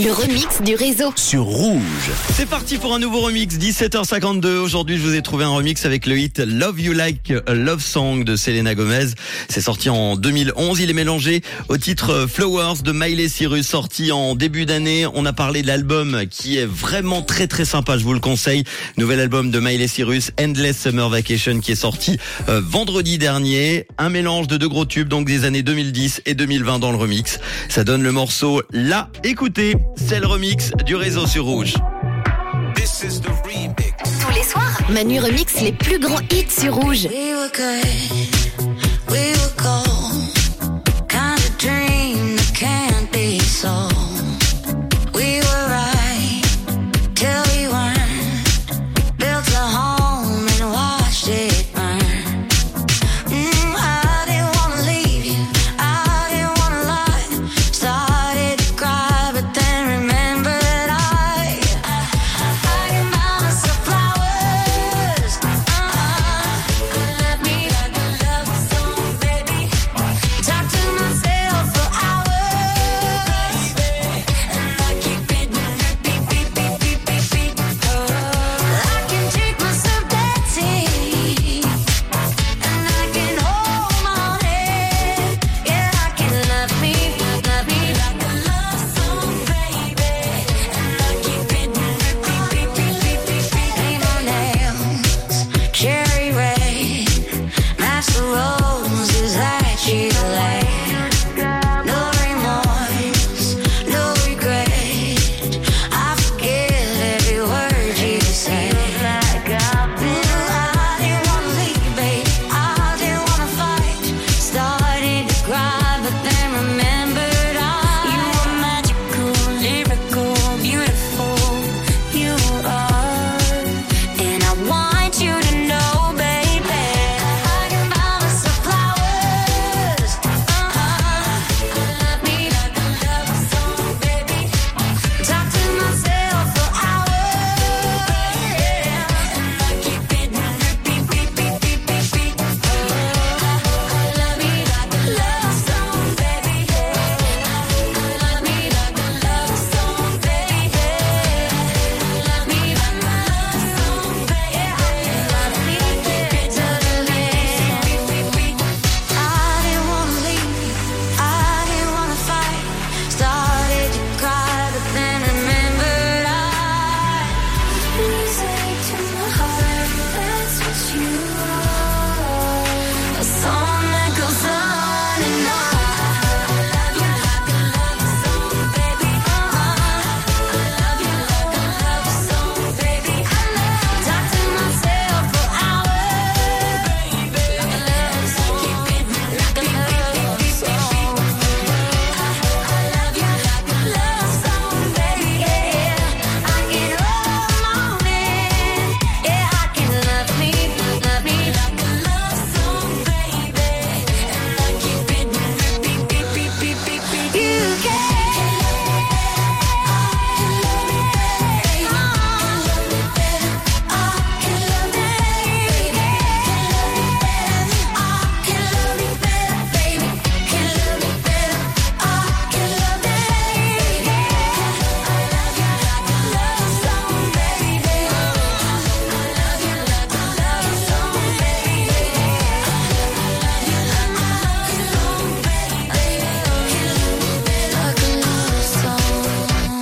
du réseau. sur Rouge. C'est parti pour un nouveau remix, 17h52. Aujourd'hui, je vous ai trouvé un remix avec le hit Love You Like a Love Song de Selena Gomez. C'est sorti en 2011. Il est mélangé au titre Flowers de Miley Cyrus, sorti en début d'année. On a parlé de l'album qui est vraiment très très sympa, je vous le conseille. Nouvel album de Miley Cyrus, Endless Summer Vacation, qui est sorti euh, vendredi dernier. Un mélange de deux gros tubes, donc des années 2010 et 2020 dans le remix. Ça donne le morceau là. Écoutez, c'est le remix du réseau sur Rouge. Tous les soirs, Manu remix les plus grands hits sur Rouge. We